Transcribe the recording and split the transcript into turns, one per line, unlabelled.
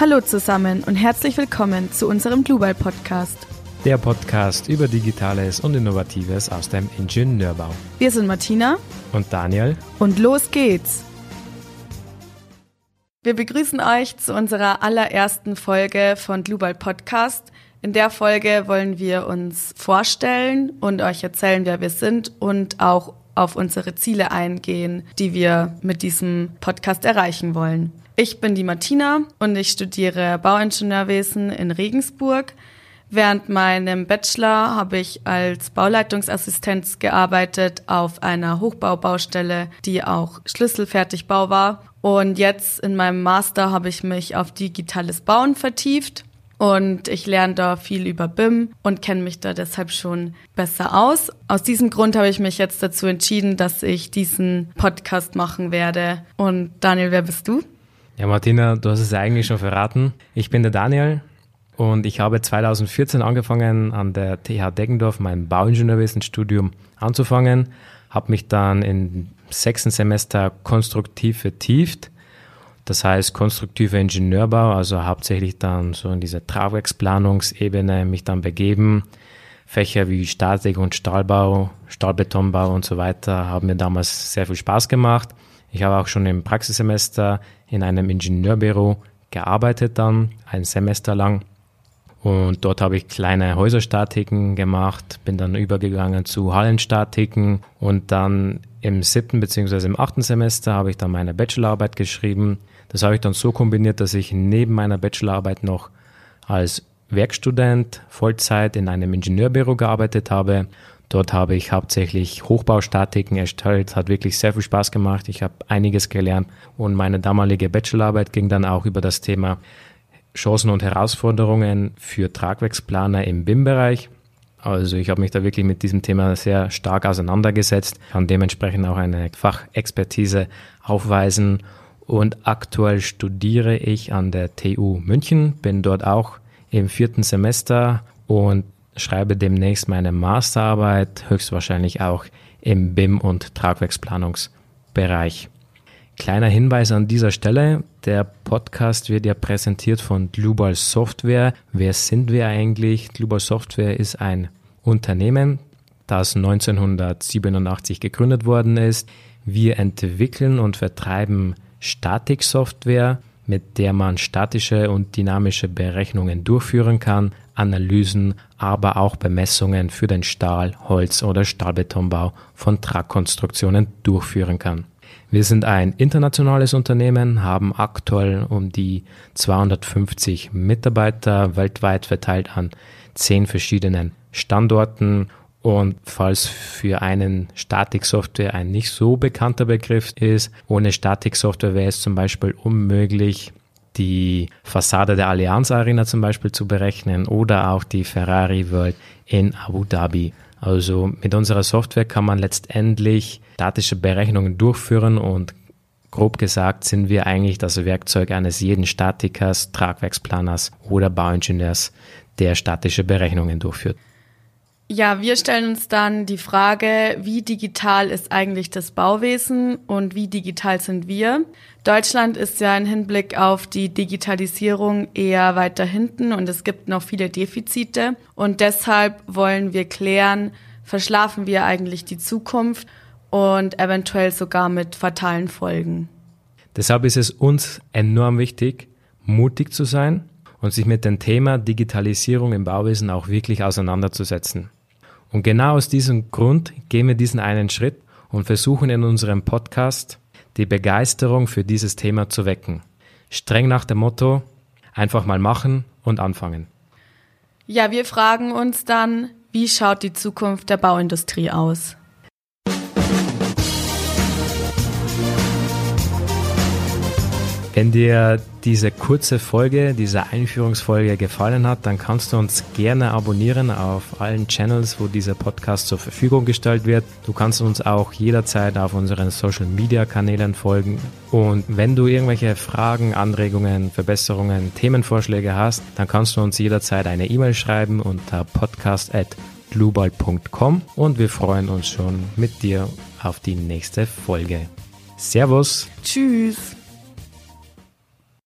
Hallo zusammen und herzlich willkommen zu unserem Global Podcast.
Der Podcast über Digitales und Innovatives aus dem Ingenieurbau.
Wir sind Martina
und Daniel
und los geht's. Wir begrüßen euch zu unserer allerersten Folge von Global Podcast. In der Folge wollen wir uns vorstellen und euch erzählen, wer wir sind und auch auf unsere Ziele eingehen, die wir mit diesem Podcast erreichen wollen. Ich bin die Martina und ich studiere Bauingenieurwesen in Regensburg. Während meinem Bachelor habe ich als Bauleitungsassistenz gearbeitet auf einer Hochbaubaustelle, die auch Schlüsselfertigbau war. Und jetzt in meinem Master habe ich mich auf digitales Bauen vertieft und ich lerne da viel über BIM und kenne mich da deshalb schon besser aus. Aus diesem Grund habe ich mich jetzt dazu entschieden, dass ich diesen Podcast machen werde. Und Daniel, wer bist du?
Ja, Martina, du hast es eigentlich schon verraten. Ich bin der Daniel und ich habe 2014 angefangen, an der TH Deggendorf mein Bauingenieurwesenstudium anzufangen, habe mich dann im sechsten Semester konstruktiv vertieft. Das heißt, konstruktiver Ingenieurbau, also hauptsächlich dann so in diese Tragwerksplanungsebene mich dann begeben. Fächer wie Statik und Stahlbau, Stahlbetonbau und so weiter haben mir damals sehr viel Spaß gemacht. Ich habe auch schon im Praxissemester in einem Ingenieurbüro gearbeitet dann, ein Semester lang. Und dort habe ich kleine Häuserstatiken gemacht, bin dann übergegangen zu Hallenstatiken und dann im siebten beziehungsweise im achten Semester habe ich dann meine Bachelorarbeit geschrieben. Das habe ich dann so kombiniert, dass ich neben meiner Bachelorarbeit noch als Werkstudent Vollzeit in einem Ingenieurbüro gearbeitet habe Dort habe ich hauptsächlich Hochbaustatiken erstellt, hat wirklich sehr viel Spaß gemacht. Ich habe einiges gelernt und meine damalige Bachelorarbeit ging dann auch über das Thema Chancen und Herausforderungen für Tragwerksplaner im BIM-Bereich. Also ich habe mich da wirklich mit diesem Thema sehr stark auseinandergesetzt, kann dementsprechend auch eine Fachexpertise aufweisen und aktuell studiere ich an der TU München, bin dort auch im vierten Semester und schreibe demnächst meine Masterarbeit, höchstwahrscheinlich auch im BIM- und Tragwerksplanungsbereich. Kleiner Hinweis an dieser Stelle, der Podcast wird ja präsentiert von Global Software. Wer sind wir eigentlich? Global Software ist ein Unternehmen, das 1987 gegründet worden ist. Wir entwickeln und vertreiben Statiksoftware, mit der man statische und dynamische Berechnungen durchführen kann, Analysen, aber auch Bemessungen für den Stahl-, Holz- oder Stahlbetonbau von Tragkonstruktionen durchführen kann. Wir sind ein internationales Unternehmen, haben aktuell um die 250 Mitarbeiter weltweit verteilt an zehn verschiedenen Standorten. Und falls für einen Statiksoftware ein nicht so bekannter Begriff ist, ohne Statiksoftware wäre es zum Beispiel unmöglich, die Fassade der Allianz Arena zum Beispiel zu berechnen oder auch die Ferrari World in Abu Dhabi. Also mit unserer Software kann man letztendlich statische Berechnungen durchführen und grob gesagt sind wir eigentlich das Werkzeug eines jeden Statikers, Tragwerksplaners oder Bauingenieurs, der statische Berechnungen durchführt.
Ja, wir stellen uns dann die Frage, wie digital ist eigentlich das Bauwesen und wie digital sind wir? Deutschland ist ja im Hinblick auf die Digitalisierung eher weiter hinten und es gibt noch viele Defizite und deshalb wollen wir klären, verschlafen wir eigentlich die Zukunft und eventuell sogar mit fatalen Folgen.
Deshalb ist es uns enorm wichtig, mutig zu sein und sich mit dem Thema Digitalisierung im Bauwesen auch wirklich auseinanderzusetzen. Und genau aus diesem Grund gehen wir diesen einen Schritt und versuchen in unserem Podcast die Begeisterung für dieses Thema zu wecken. Streng nach dem Motto, einfach mal machen und anfangen.
Ja, wir fragen uns dann, wie schaut die Zukunft der Bauindustrie aus?
Wenn dir diese kurze Folge, diese Einführungsfolge gefallen hat, dann kannst du uns gerne abonnieren auf allen Channels, wo dieser Podcast zur Verfügung gestellt wird. Du kannst uns auch jederzeit auf unseren Social Media Kanälen folgen. Und wenn du irgendwelche Fragen, Anregungen, Verbesserungen, Themenvorschläge hast, dann kannst du uns jederzeit eine E-Mail schreiben unter podcast.global.com und wir freuen uns schon mit dir auf die nächste Folge. Servus.
Tschüss.